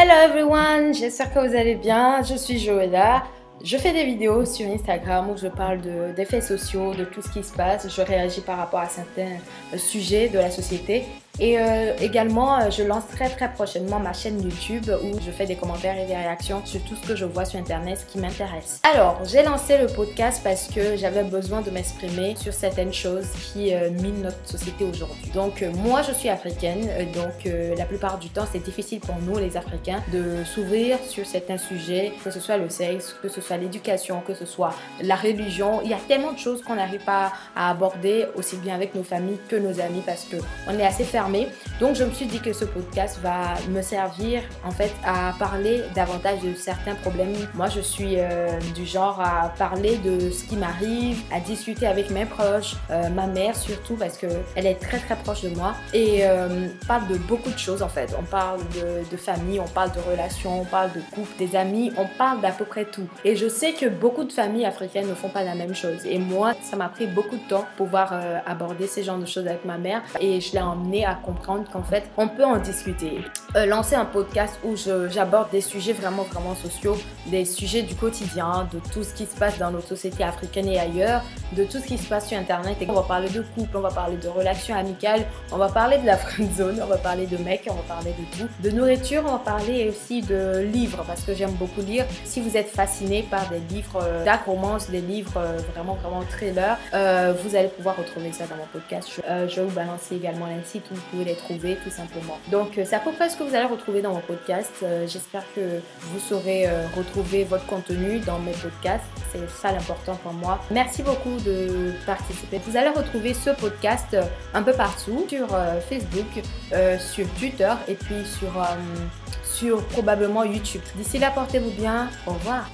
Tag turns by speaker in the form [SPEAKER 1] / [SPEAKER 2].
[SPEAKER 1] Hello everyone, j'espère que vous allez bien. Je suis Joëlla. Je fais des vidéos sur Instagram où je parle d'effets sociaux, de tout ce qui se passe. Je réagis par rapport à certains sujets de la société et euh, également, euh, je lance très prochainement ma chaîne YouTube où je fais des commentaires et des réactions sur tout ce que je vois sur Internet, qui m'intéresse. Alors, j'ai lancé le podcast parce que j'avais besoin de m'exprimer sur certaines choses qui euh, minent notre société aujourd'hui. Donc, moi, je suis africaine, donc la plupart du temps, c'est difficile pour nous, les Africains, de s'ouvrir sur certains sujets, que ce soit le sexe, que ce soit l'éducation, que ce soit la religion. Il y a tellement de choses qu'on n'arrive pas à aborder aussi bien avec nos familles que nos amis parce qu'on est assez fermé donc je me suis dit que ce podcast va me servir en fait à parler davantage de certains problèmes. Moi je suis euh, du genre à parler de ce qui m'arrive, à discuter avec mes proches, euh, ma mère surtout parce que elle est très très proche de moi et euh, parle de beaucoup de choses en fait. On parle de, famille, on parle de relations, on parle de couple, des amis, on parle d'à peu près tout. Et je sais que beaucoup de familles africaines ne font pas la même chose. Et moi ça m'a pris beaucoup de temps pour pouvoir aborder ces genres de choses avec ma mère et je l'ai emmené à comprendre qu'en fait, on peut en discuter. Euh, lancer un podcast où j'aborde des sujets vraiment, vraiment sociaux, des sujets du quotidien, de tout ce qui se passe dans notre société africaine et ailleurs, de tout ce qui se passe sur Internet. Et on va parler de couple, on va parler de relations amicales, on va parler de la friend zone, on va parler de mecs, on va parler de tout. De nourriture, on va parler aussi de livres parce que j'aime beaucoup lire. Si vous êtes fasciné par des livres euh, romance, des livres euh, vraiment, vraiment thriller, euh, vous allez pouvoir retrouver ça dans mon podcast. Je, vais vous balancer également les sites où vous pouvez les trouver tout simplement. Donc, c'est à peu près ce que vous allez retrouver dans mon podcast. J'espère que vous saurez retrouver votre contenu dans mes podcasts. C'est ça l'important pour moi. Merci beaucoup de participer. Vous allez retrouver ce podcast un peu partout sur Facebook, sur Twitter et puis sur, sur probablement YouTube. D'ici là, portez-vous bien. Au revoir.